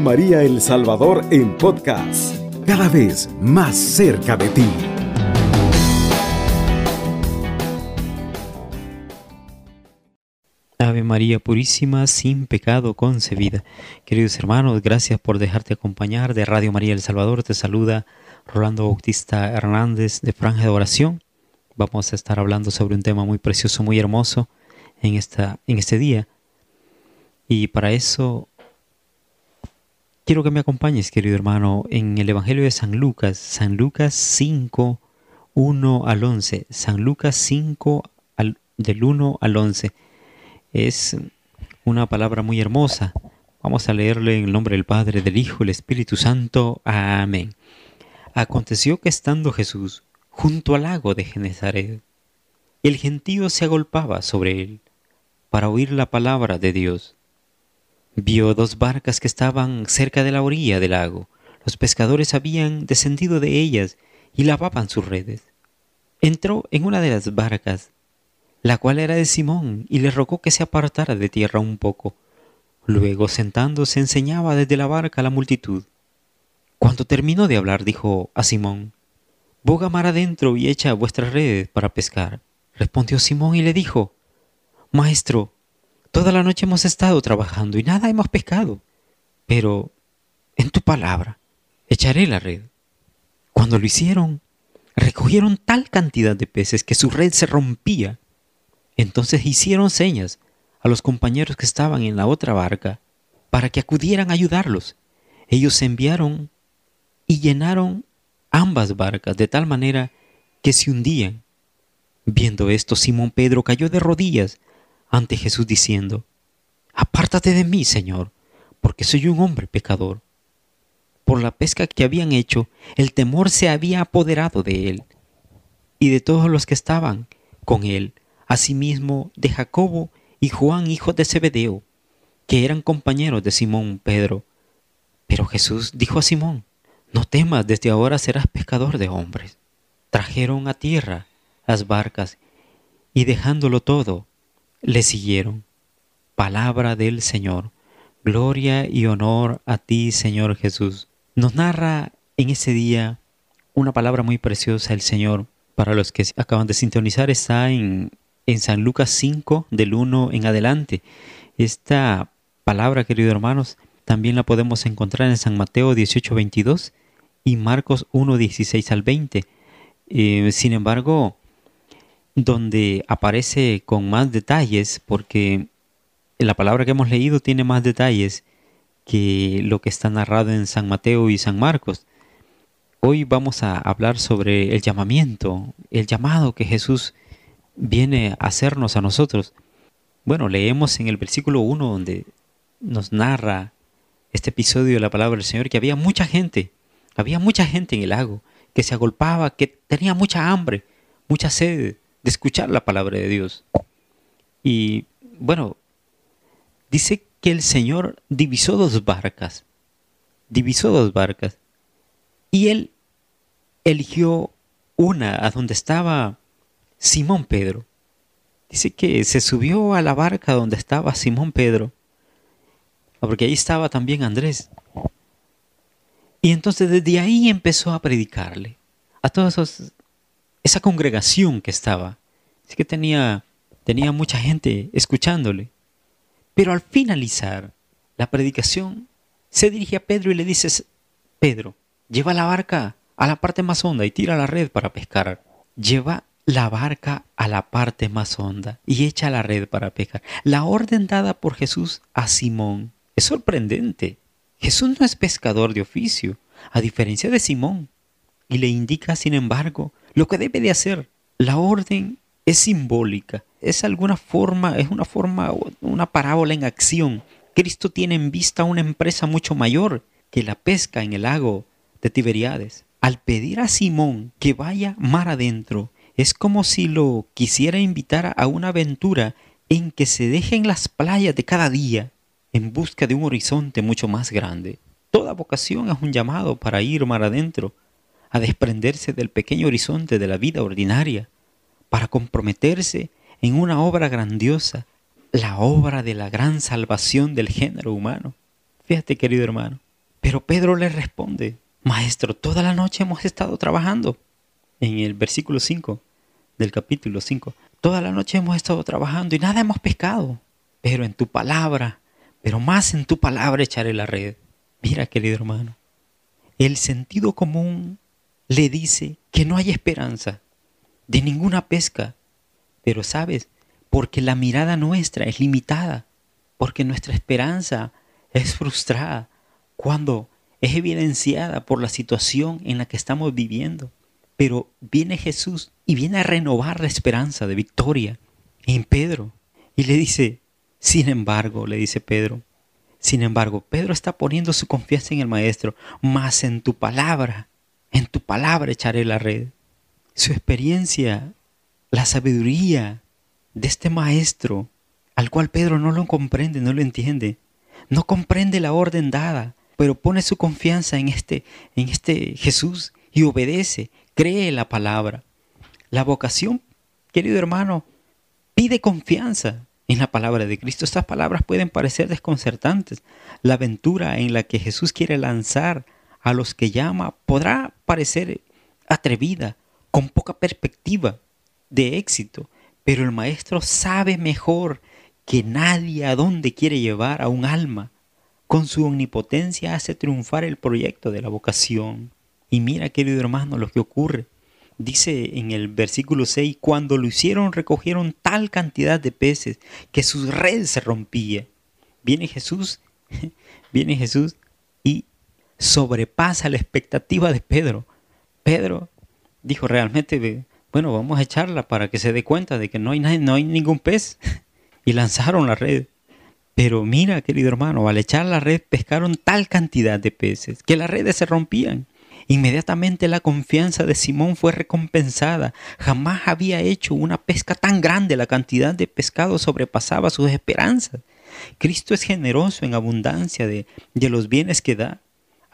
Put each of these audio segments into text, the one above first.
María El Salvador en podcast, cada vez más cerca de ti. Ave María Purísima, sin pecado concebida. Queridos hermanos, gracias por dejarte acompañar de Radio María El Salvador. Te saluda Rolando Bautista Hernández de Franja de Oración. Vamos a estar hablando sobre un tema muy precioso, muy hermoso en, esta, en este día. Y para eso quiero que me acompañes, querido hermano, en el Evangelio de San Lucas, San Lucas 5, 1 al 11. San Lucas 5, del 1 al 11. Es una palabra muy hermosa. Vamos a leerle en el nombre del Padre, del Hijo del Espíritu Santo. Amén. Aconteció que estando Jesús junto al lago de Genezaret, el gentío se agolpaba sobre él para oír la palabra de Dios. Vio dos barcas que estaban cerca de la orilla del lago. Los pescadores habían descendido de ellas y lavaban sus redes. Entró en una de las barcas, la cual era de Simón, y le rogó que se apartara de tierra un poco. Luego, sentándose, enseñaba desde la barca a la multitud. Cuando terminó de hablar, dijo a Simón, Boga mar adentro y echa vuestras redes para pescar. Respondió Simón y le dijo, Maestro, Toda la noche hemos estado trabajando y nada hemos pescado. Pero, en tu palabra, echaré la red. Cuando lo hicieron, recogieron tal cantidad de peces que su red se rompía. Entonces hicieron señas a los compañeros que estaban en la otra barca para que acudieran a ayudarlos. Ellos se enviaron y llenaron ambas barcas de tal manera que se hundían. Viendo esto, Simón Pedro cayó de rodillas ante Jesús diciendo, Apártate de mí, Señor, porque soy un hombre pecador. Por la pesca que habían hecho, el temor se había apoderado de él y de todos los que estaban con él, asimismo de Jacobo y Juan, hijos de Zebedeo, que eran compañeros de Simón Pedro. Pero Jesús dijo a Simón, No temas, desde ahora serás pescador de hombres. Trajeron a tierra las barcas y dejándolo todo, le siguieron. Palabra del Señor. Gloria y honor a ti, Señor Jesús. Nos narra en ese día una palabra muy preciosa el Señor. Para los que acaban de sintonizar, está en, en San Lucas 5, del 1 en adelante. Esta palabra, queridos hermanos, también la podemos encontrar en San Mateo 18, 22 y Marcos 1, 16 al 20. Eh, sin embargo, donde aparece con más detalles, porque la palabra que hemos leído tiene más detalles que lo que está narrado en San Mateo y San Marcos. Hoy vamos a hablar sobre el llamamiento, el llamado que Jesús viene a hacernos a nosotros. Bueno, leemos en el versículo 1 donde nos narra este episodio de la palabra del Señor que había mucha gente, había mucha gente en el lago que se agolpaba, que tenía mucha hambre, mucha sed, de escuchar la palabra de Dios. Y bueno, dice que el Señor divisó dos barcas, divisó dos barcas, y él eligió una a donde estaba Simón Pedro. Dice que se subió a la barca donde estaba Simón Pedro, porque ahí estaba también Andrés. Y entonces desde ahí empezó a predicarle a todos esos esa congregación que estaba. Es que tenía, tenía mucha gente escuchándole. Pero al finalizar la predicación, se dirige a Pedro y le dice, Pedro, lleva la barca a la parte más honda y tira la red para pescar. Lleva la barca a la parte más honda y echa la red para pescar. La orden dada por Jesús a Simón es sorprendente. Jesús no es pescador de oficio, a diferencia de Simón, y le indica, sin embargo, lo que debe de hacer. La orden es simbólica, es alguna forma, es una forma, una parábola en acción. Cristo tiene en vista una empresa mucho mayor que la pesca en el lago de Tiberiades. Al pedir a Simón que vaya mar adentro, es como si lo quisiera invitar a una aventura en que se dejen las playas de cada día en busca de un horizonte mucho más grande. Toda vocación es un llamado para ir mar adentro, a desprenderse del pequeño horizonte de la vida ordinaria, para comprometerse en una obra grandiosa, la obra de la gran salvación del género humano. Fíjate, querido hermano, Pero Pedro le responde, Maestro, toda la noche hemos estado trabajando. En el versículo 5 del capítulo 5, toda la noche hemos estado trabajando y nada hemos pescado. Pero en tu palabra, pero más en tu palabra echaré la red. Mira, querido hermano, el sentido común le dice que no hay esperanza de ninguna pesca. Pero sabes, porque la mirada nuestra es limitada, porque nuestra esperanza es frustrada cuando es evidenciada por la situación en la que estamos viviendo. Pero viene Jesús y viene a renovar la esperanza de victoria en Pedro. Y le dice, sin embargo, le dice Pedro, sin embargo, Pedro está poniendo su confianza en el Maestro, más en tu palabra, en tu palabra echaré la red. Su experiencia, la sabiduría de este Maestro, al cual Pedro no lo comprende, no lo entiende, no comprende la orden dada, pero pone su confianza en este, en este Jesús y obedece, cree la palabra. La vocación, querido hermano, pide confianza en la palabra de Cristo. Estas palabras pueden parecer desconcertantes. La aventura en la que Jesús quiere lanzar a los que llama podrá parecer atrevida, con poca perspectiva de éxito, pero el Maestro sabe mejor que nadie a dónde quiere llevar a un alma. Con su omnipotencia hace triunfar el proyecto de la vocación. Y mira, querido hermano, lo que ocurre. Dice en el versículo 6, cuando lo hicieron recogieron tal cantidad de peces que sus redes se rompía. Viene Jesús, viene Jesús sobrepasa la expectativa de Pedro. Pedro dijo realmente, bueno, vamos a echarla para que se dé cuenta de que no hay, no hay ningún pez. y lanzaron la red. Pero mira, querido hermano, al echar la red pescaron tal cantidad de peces que las redes se rompían. Inmediatamente la confianza de Simón fue recompensada. Jamás había hecho una pesca tan grande, la cantidad de pescado sobrepasaba sus esperanzas. Cristo es generoso en abundancia de, de los bienes que da.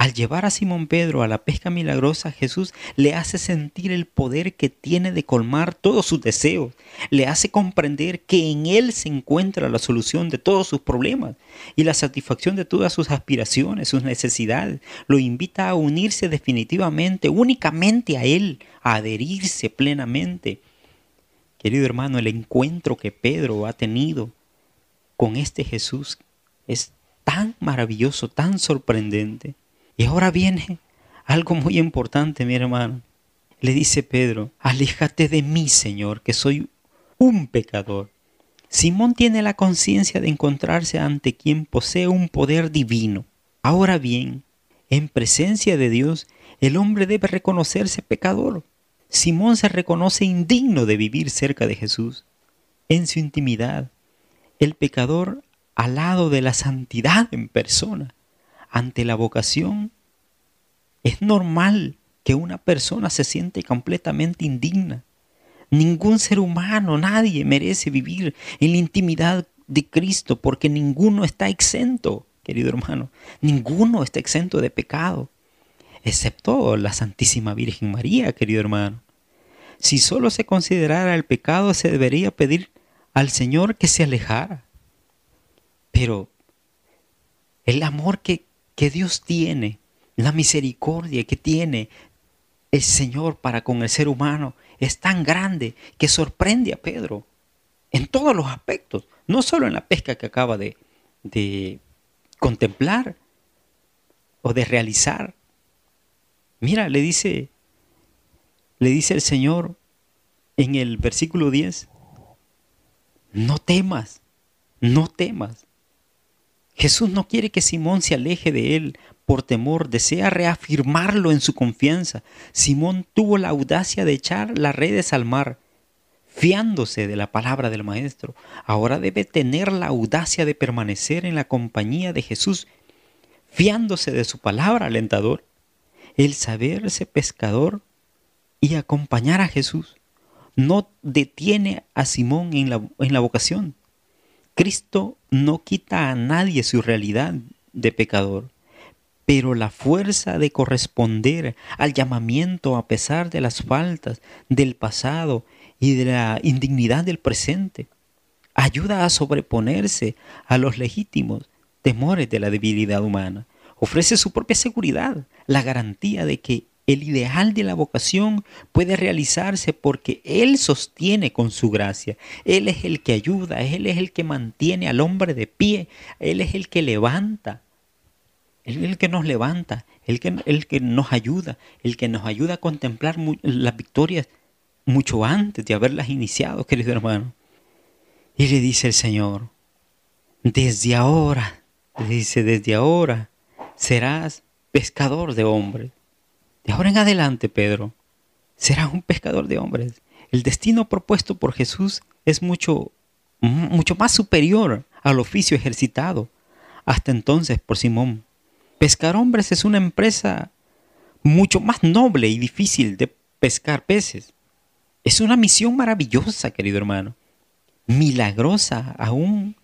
Al llevar a Simón Pedro a la pesca milagrosa, Jesús le hace sentir el poder que tiene de colmar todos sus deseos. Le hace comprender que en Él se encuentra la solución de todos sus problemas y la satisfacción de todas sus aspiraciones, sus necesidades. Lo invita a unirse definitivamente, únicamente a Él, a adherirse plenamente. Querido hermano, el encuentro que Pedro ha tenido con este Jesús es tan maravilloso, tan sorprendente y ahora viene algo muy importante, mi hermano. Le dice Pedro, aléjate de mí, Señor, que soy un pecador. Simón tiene la conciencia de encontrarse ante quien posee un poder divino. Ahora bien, en presencia de Dios, el hombre debe reconocerse pecador. Simón se reconoce indigno de vivir cerca de Jesús. En su intimidad, el pecador al lado de la santidad en persona ante la vocación, es normal que una persona se siente completamente indigna. Ningún ser humano, nadie merece vivir en la intimidad de Cristo porque ninguno está exento, querido hermano. Ninguno está exento de pecado, excepto la Santísima Virgen María, querido hermano. Si solo se considerara el pecado, se debería pedir al Señor que se alejara. Pero el amor que que Dios tiene, la misericordia que tiene el Señor para con el ser humano es tan grande que sorprende a Pedro en todos los aspectos, no solo en la pesca que acaba de, de contemplar o de realizar. Mira, le dice, le dice el Señor en el versículo 10, no temas, no temas. Jesús no quiere que Simón se aleje de él por temor, desea reafirmarlo en su confianza. Simón tuvo la audacia de echar las redes al mar, fiándose de la palabra del Maestro. Ahora debe tener la audacia de permanecer en la compañía de Jesús, fiándose de su palabra alentador. El saberse pescador y acompañar a Jesús no detiene a Simón en la, en la vocación Cristo no quita a nadie su realidad de pecador, pero la fuerza de corresponder al llamamiento a pesar de las faltas del pasado y de la indignidad del presente ayuda a sobreponerse a los legítimos temores de la debilidad humana. ofrece su propia seguridad, la garantía de que el ideal de la vocación puede realizarse porque Él sostiene con su gracia. Él es el que ayuda, Él es el que mantiene al hombre de pie, Él es el que levanta. Él es el que nos levanta, el que, el que nos ayuda, el que nos ayuda a contemplar las victorias mucho antes de haberlas iniciado, querido hermano. Y le dice el Señor, desde ahora, dice, desde ahora serás pescador de hombres. De ahora en adelante, Pedro, serás un pescador de hombres. El destino propuesto por Jesús es mucho, mucho más superior al oficio ejercitado hasta entonces por Simón. Pescar hombres es una empresa mucho más noble y difícil de pescar peces. Es una misión maravillosa, querido hermano. Milagrosa aún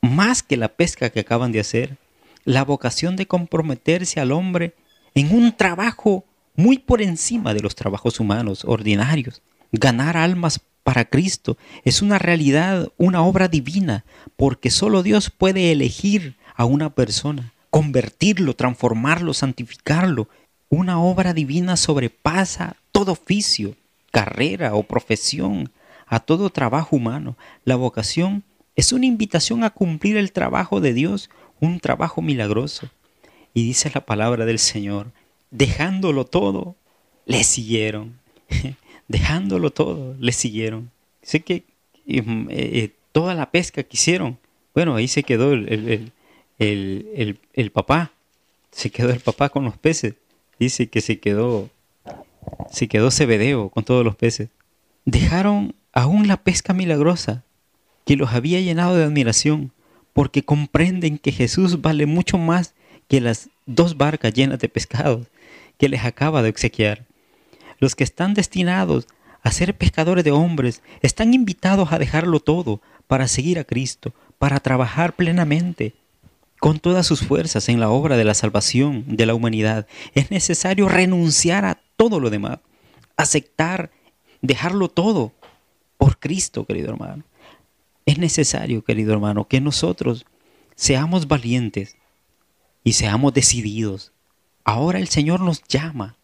más que la pesca que acaban de hacer. La vocación de comprometerse al hombre en un trabajo muy por encima de los trabajos humanos ordinarios. Ganar almas para Cristo es una realidad, una obra divina, porque solo Dios puede elegir a una persona, convertirlo, transformarlo, santificarlo. Una obra divina sobrepasa todo oficio, carrera o profesión, a todo trabajo humano. La vocación es una invitación a cumplir el trabajo de Dios, un trabajo milagroso. Y dice la palabra del Señor, dejándolo todo, le siguieron. dejándolo todo, le siguieron. Sé que eh, eh, toda la pesca que hicieron, bueno, ahí se quedó el, el, papá, se quedó el papá con los peces. Dice que se quedó, se quedó Cebedeo con todos los peces. Dejaron aún la pesca milagrosa que los había llenado de admiración, porque comprenden que Jesús vale mucho más que las dos barcas llenas de pescados que les acaba de obsequiar. Los que están destinados a ser pescadores de hombres están invitados a dejarlo todo para seguir a Cristo, para trabajar plenamente con todas sus fuerzas en la obra de la salvación de la humanidad. Es necesario renunciar a todo lo demás, aceptar, dejarlo todo por Cristo, querido hermano. Es necesario, querido hermano, que nosotros seamos valientes y seamos decididos Ahora el Señor nos llama,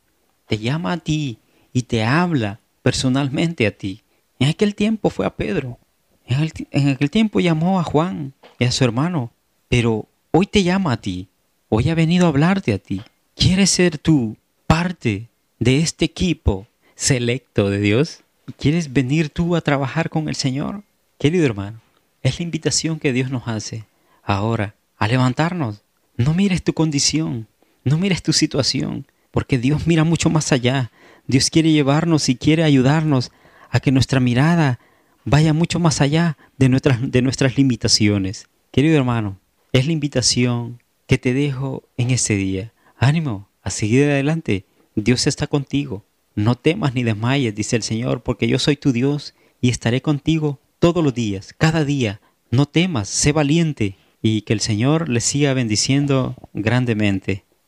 te llama a ti y te habla personalmente a ti. En aquel tiempo fue a Pedro, en, aquel tiempo llamó a Juan y a su hermano, pero hoy te llama a ti, hoy ha venido a hablarte a ti. ¿Quieres ser tú parte de este equipo selecto de Dios? ¿Quieres venir tú a trabajar con el Señor? Querido hermano, es la invitación que Dios nos hace ahora a levantarnos. No mires tu condición, no mires tu situación, porque Dios mira mucho más allá. Dios quiere llevarnos y quiere ayudarnos a que nuestra mirada vaya mucho más allá de nuestras, de nuestras limitaciones. Querido hermano, es la invitación que te dejo en este día. Ánimo, a seguir adelante. Dios está contigo. No temas ni desmayes, dice el Señor, porque yo soy tu Dios y estaré contigo todos los días, cada día. No temas, sé valiente y que el Señor le siga bendiciendo grandemente.